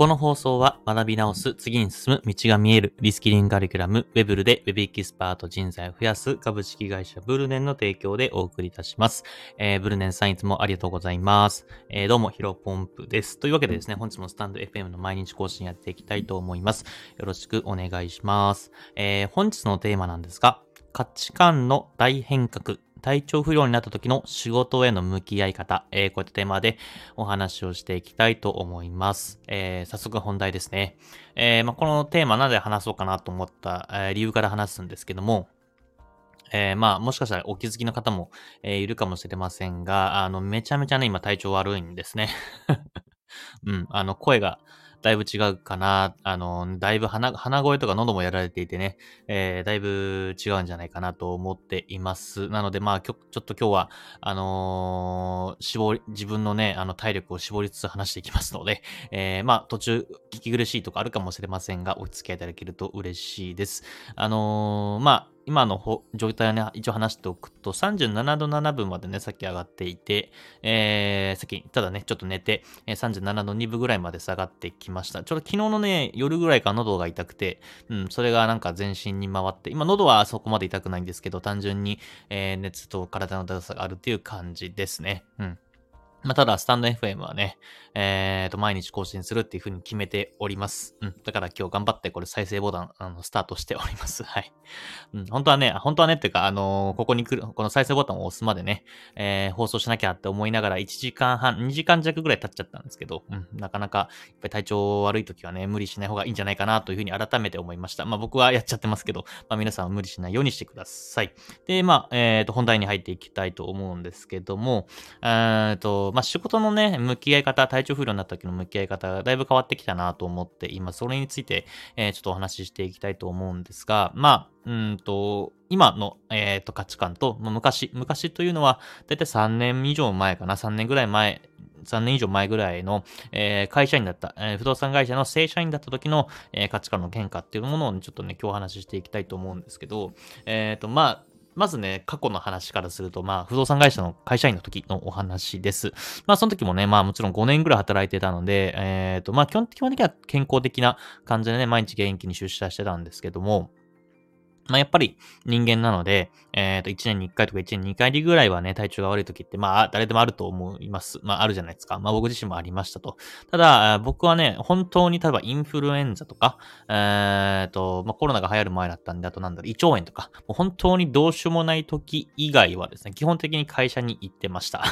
この放送は学び直す、次に進む道が見えるリスキリングカリキュラム、ウェブルで Web エキスパート人材を増やす株式会社ブルネンの提供でお送りいたします。えー、ブルネンさんいつもありがとうございます。えー、どうもヒロポンプです。というわけでですね、本日もスタンド FM の毎日更新やっていきたいと思います。よろしくお願いします。えー、本日のテーマなんですが、価値観の大変革体調不良になった時の仕事への向き合い方、えー、こういったテーマでお話をしていきたいと思います。えー、早速本題ですね。えー、まあ、このテーマなぜ話そうかなと思った、え、理由から話すんですけども、えー、まあ、もしかしたらお気づきの方も、え、いるかもしれませんが、あの、めちゃめちゃね、今体調悪いんですね。うん、あの、声が、だいぶ違うかな。あの、だいぶ鼻、鼻声とか喉もやられていてね、えー、だいぶ違うんじゃないかなと思っています。なので、まあ、ちょっと今日は、あのー、絞り、自分のね、あの、体力を絞りつつ話していきますので、えー、まあ、途中、聞き苦しいとかあるかもしれませんが、お付き合いいただけると嬉しいです。あの、まあ、今の状態をね、一応話しておくと、37度7分までね、さっき上がっていて、えー、さっき、ただね、ちょっと寝て、えー、37度2分ぐらいまで下がってきました。ちょっと昨日のね、夜ぐらいから喉が痛くて、うん、それがなんか全身に回って、今喉はそこまで痛くないんですけど、単純に、えー、熱と体のだるさがあるっていう感じですね。うん。まあ、ただ、スタンド FM はね、えっ、と、毎日更新するっていう風に決めております。うん。だから今日頑張ってこれ再生ボタン、あの、スタートしております。はい。うん。本当はね、本当はねっていうか、あのー、ここに来る、この再生ボタンを押すまでね、えー、放送しなきゃって思いながら1時間半、2時間弱ぐらい経っちゃったんですけど、うん。なかなか、やっぱり体調悪い時はね、無理しない方がいいんじゃないかなという風に改めて思いました。まあ僕はやっちゃってますけど、まあ皆さんは無理しないようにしてください。で、まあ、えっ、と、本題に入っていきたいと思うんですけども、えっ、と、まあ仕事のね、向き合い方、体調不良になった時の向き合い方がだいぶ変わってきたなと思って今、それについて、えー、ちょっとお話ししていきたいと思うんですが、まあ、うんと、今の、えー、と価値観と、昔、昔というのは、だいたい3年以上前かな、3年ぐらい前、3年以上前ぐらいの、えー、会社員だった、えー、不動産会社の正社員だった時の、えー、価値観の変化っていうものを、ちょっとね、今日お話ししていきたいと思うんですけど、えっ、と、まあ、まずね、過去の話からすると、まあ、不動産会社の会社員の時のお話です。まあ、その時もね、まあ、もちろん5年ぐらい働いてたので、えっ、ー、と、まあ、基本的には健康的な感じでね、毎日元気に出社してたんですけども、まあ、やっぱり人間なので、えっ、ー、と、1年に1回とか1年に2回ぐらいはね、体調が悪い時って、まあ、誰でもあると思います。まあ、あるじゃないですか。まあ、僕自身もありましたと。ただ、僕はね、本当に、例えばインフルエンザとか、えっ、ー、と、まあ、コロナが流行る前だったんで、あとなんだろう、胃腸炎とか、もう本当にどうしようもない時以外はですね、基本的に会社に行ってました。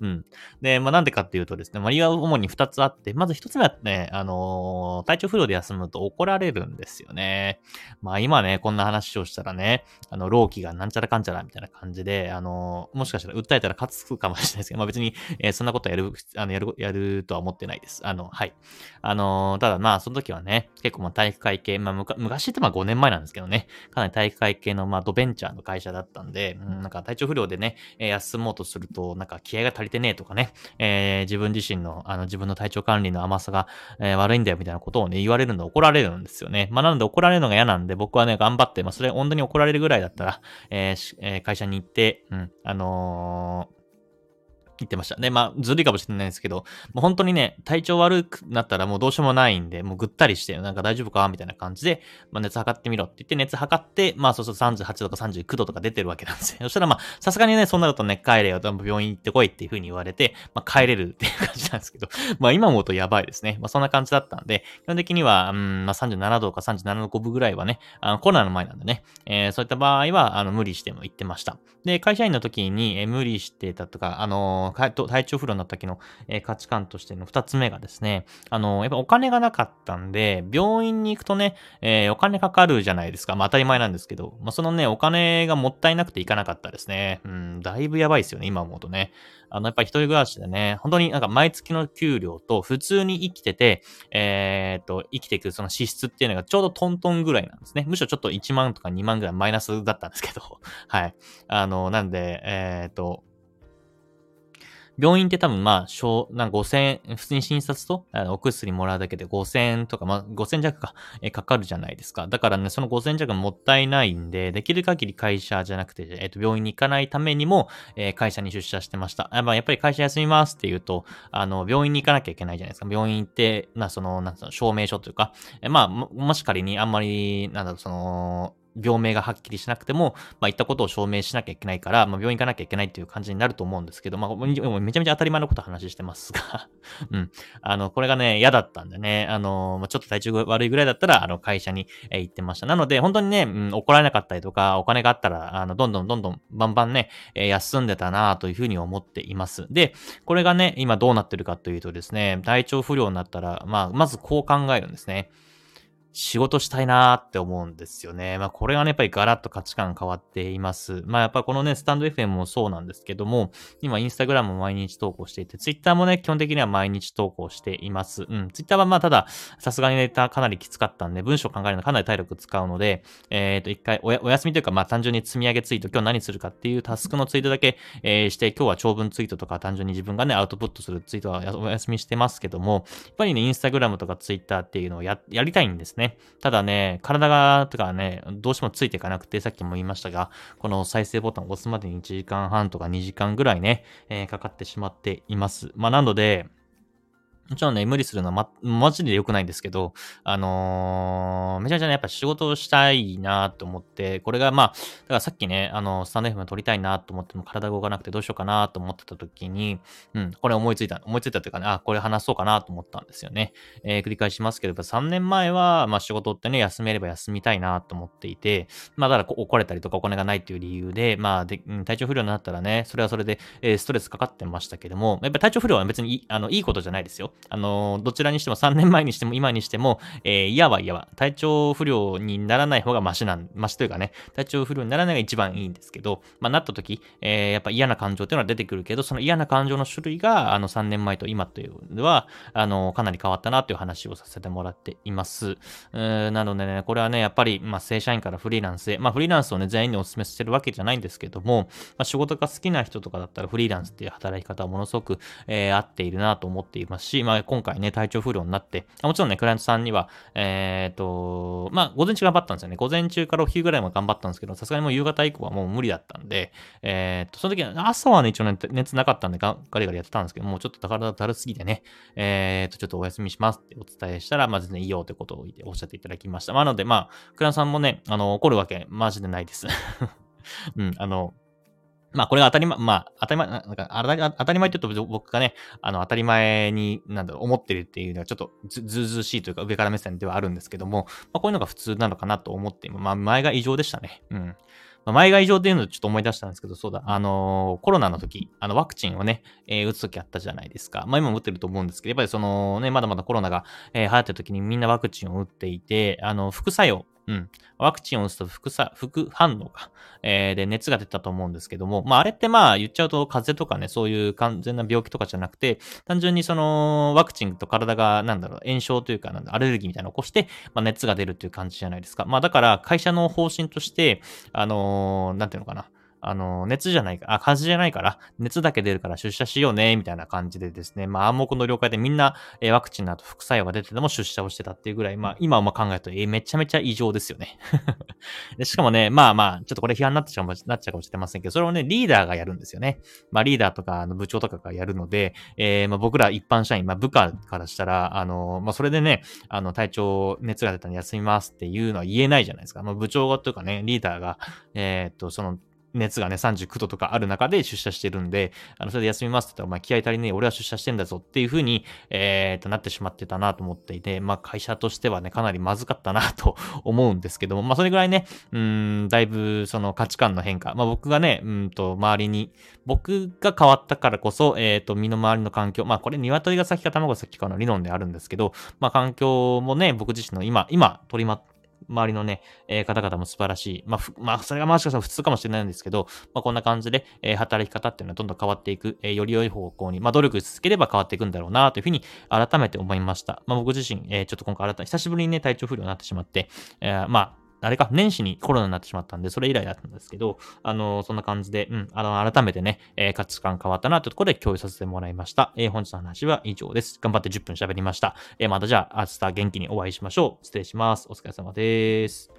うん。で、まあなんでかっていうとですね、まあ理由は主に2つあって、まず1つ目はね、あのー、体調不良で休むと怒られるんですよね。まあ今ね、こんな話をしたらね、あの、老期がなんちゃらかんちゃらみたいな感じで、あのー、もしかしたら訴えたら勝つかもしれないですけど、まあ別に、えー、そんなことやる、あの、やる、やるとは思ってないです。あの、はい。あのただまあその時はね、結構まあ体育会系、まあ昔ってまあ5年前なんですけどね、かなり体育会系のまあドベンチャーの会社だったんで、うん、なんか体調不良でね、休もうとすると、なんか気合が足りてねえとかね、えー、自分自身の、あの、自分の体調管理の甘さが、えー、悪いんだよみたいなことをね、言われるの怒られるんですよね。まあ、なので怒られるのが嫌なんで、僕はね、頑張って、まあ、それ本当に怒られるぐらいだったら、えーえー、会社に行って、うん、あのー言ってました。で、まあ、ずるいかもしれないですけど、もう本当にね、体調悪くなったらもうどうしようもないんで、もうぐったりして、なんか大丈夫かみたいな感じで、まあ、熱測ってみろって言って、熱測って、まあ、そうすると38度とか39度とか出てるわけなんですよ。そしたらまあ、さすがにね、そんなことね、帰れよ、病院行ってこいっていう風に言われて、まあ、帰れるっていう感じなんですけど、まあ、今思うとやばいですね。まあ、そんな感じだったんで、基本的には、うん、まあ、37度か37度5分ぐらいはね、あのコロナの前なんでね、えー、そういった場合は、あの、無理しても行ってました。で、会社員の時に、えー、無理してたとか、あのー、体調不良になった時の、えー、価値観としての二つ目がですね、あの、やっぱお金がなかったんで、病院に行くとね、えー、お金かかるじゃないですか。まあ当たり前なんですけど、まあそのね、お金がもったいなくて行かなかったですね。うん、だいぶやばいですよね、今思うとね。あの、やっぱり一人暮らしでね、本当になんか毎月の給料と普通に生きてて、えー、っと、生きていくその支出っていうのがちょうどトントンぐらいなんですね。むしろちょっと1万とか2万ぐらいマイナスだったんですけど、はい。あの、なんで、えー、っと、病院って多分まあ、小、な5000円、普通に診察と、あのお薬もらうだけで5000円とか、まあ5000弱か、えかかるじゃないですか。だからね、その5000弱もったいないんで、できる限り会社じゃなくて、えっ、と、病院に行かないためにも、えー、会社に出社してました。やっぱやっぱり会社休みますって言うと、あの、病院に行かなきゃいけないじゃないですか。病院って、な、その、なんその、証明書というか、えまあ、もし仮にあんまり、なんだろう、その、病名がはっきりしなくても、まあ、言ったことを証明しなきゃいけないから、まあ、病院行かなきゃいけないっていう感じになると思うんですけど、まあ、めちゃめちゃ当たり前のこと話してますが うん。あの、これがね、嫌だったんでね、あの、ちょっと体調が悪いぐらいだったら、あの、会社に、行ってました。なので、本当にね、うん、怒られなかったりとか、お金があったら、あの、どんどんどんどん、バンバンね、休んでたなというふうに思っています。で、これがね、今どうなってるかというとですね、体調不良になったら、まあ、まずこう考えるんですね。仕事したいなーって思うんですよね。まあこれがね、やっぱりガラッと価値観変わっています。まあやっぱこのね、スタンド FM もそうなんですけども、今インスタグラムも毎日投稿していて、ツイッターもね、基本的には毎日投稿しています。うん。ツイッターはまあただ、さすがにネタかなりきつかったんで、文章考えるのかなり体力使うので、えっ、ー、と、一回おお休みというか、まあ単純に積み上げツイート、今日何するかっていうタスクのツイートだけ、えー、して、今日は長文ツイートとか単純に自分がね、アウトプットするツイートはお休みしてますけども、やっぱりね、インスタグラムとかツイッターっていうのをや、やりたいんですね。ねただね、体が、とかね、どうしてもついていかなくて、さっきも言いましたが、この再生ボタンを押すまでに1時間半とか2時間ぐらいね、えー、かかってしまっています。まあ、なので、もちろんね、無理するのはま、マジで良くないんですけど、あのー、めちゃめちゃね、やっぱ仕事をしたいなと思って、これがまあ、だからさっきね、あの、スタンド FM 撮りたいなと思っても体動かなくてどうしようかなと思ってた時に、うん、これ思いついた、思いついたというかね、あ、これ話そうかなと思ったんですよね。えー、繰り返しますけど、やっぱ3年前は、まあ仕事ってね、休めれば休みたいなと思っていて、まあだから怒れたりとかお金がないっていう理由で、まあで、体調不良になったらね、それはそれで、えー、ストレスかかってましたけども、やっぱ体調不良は別にいいあのいいことじゃないですよ。あの、どちらにしても3年前にしても今にしても、えー、嫌は嫌は、体調不良にならない方がマシなん、マシというかね、体調不良にならないが一番いいんですけど、まあ、なった時、えー、やっぱ嫌な感情っていうのは出てくるけど、その嫌な感情の種類が、あの、3年前と今というのは、あの、かなり変わったなという話をさせてもらっています。なのでね、これはね、やっぱり、まあ、正社員からフリーランスへ、まあ、フリーランスをね、全員にお勧めしてるわけじゃないんですけども、まあ、仕事が好きな人とかだったらフリーランスっていう働き方はものすごく、えー、合っているなと思っていますし、まあ、今回ね、体調不良になって、もちろんね、クライアントさんには、えっ、ー、と、まあ、午前中頑張ったんですよね。午前中からお昼ぐらいも頑張ったんですけど、さすがにもう夕方以降はもう無理だったんで、えっ、ー、と、その時は、朝はね、一応、ね、熱なかったんでガリガリやってたんですけど、もうちょっと体だるすぎてね、えっ、ー、と、ちょっとお休みしますってお伝えしたら、まあ、全然いいよってことをおっしゃっていただきました。まあ、なので、まあ、クライアントさんもね、あの、怒るわけ、マジでないです。うん、あの、まあこれが当たり前、まあ当たり前、なんか当たり前って言うと僕がね、あの当たり前に、なんだろう、思ってるっていうのはちょっとずずうずうしいというか上から目線ではあるんですけども、まあこういうのが普通なのかなと思って、まあ前が異常でしたね。うん。まあ、前が異常っていうのをちょっと思い出したんですけど、そうだ、あのー、コロナの時、あの、ワクチンをね、えー、打つ時あったじゃないですか。まあ今も打ってると思うんですけど、やっぱりそのね、まだまだコロナが、えー、流行ってる時にみんなワクチンを打っていて、あの、副作用、うん。ワクチンを打つと副作副反応か、えー、で熱が出たと思うんですけども、まああれってまあ言っちゃうと風邪とかね、そういう完全な病気とかじゃなくて、単純にそのワクチンと体がなんだろう、炎症というかなんだアレルギーみたいなのを起こして、まあ熱が出るっていう感じじゃないですか。まあだから会社の方針として、あのー、なんていうのかな。あの、熱じゃないか、あ、風邪じゃないから、熱だけ出るから出社しようね、みたいな感じでですね、まあ暗黙の了解でみんな、えー、ワクチンの後副作用が出てても出社をしてたっていうぐらい、まあ今は考えると、えー、めちゃめちゃ異常ですよね で。しかもね、まあまあ、ちょっとこれ批判になっちゃうなっちゃうかもしれませんけど、それをね、リーダーがやるんですよね。まあリーダーとか、あの部長とかがやるので、えー、まあ僕ら一般社員、まあ部下からしたら、あの、まあそれでね、あの体調、熱が出たら休みますっていうのは言えないじゃないですか。まあ部長がというかね、リーダーが、え、っと、その、熱がね、39度とかある中で出社してるんで、あの、それで休みますって言ったら、お前気合足りねえ、俺は出社してんだぞっていう風に、えー、となってしまってたなと思っていて、まあ会社としてはね、かなりまずかったなと思うんですけども、まあそれぐらいね、うん、だいぶその価値観の変化、まあ僕がね、うんと、周りに、僕が変わったからこそ、えっ、ー、と、身の回りの環境、まあこれ鶏が先か卵が先かの理論であるんですけど、まあ環境もね、僕自身の今、今取りま、周りのね、えー、方々も素晴らしい。まあ、まあ、それがもしかしたら普通かもしれないんですけど、まあ、こんな感じで、えー、働き方っていうのはどんどん変わっていく、えー、より良い方向に、まあ、努力し続ければ変わっていくんだろうな、というふうに改めて思いました。まあ、僕自身、えー、ちょっと今回改め、久しぶりにね、体調不良になってしまって、えー、まあ、あれか、年始にコロナになってしまったんで、それ以来だったんですけど、あの、そんな感じで、うん、あの、改めてね、えー、価値観変わったなというところで共有させてもらいました。えー、本日の話は以上です。頑張って10分喋りました。えー、またじゃあ、明日元気にお会いしましょう。失礼します。お疲れ様です。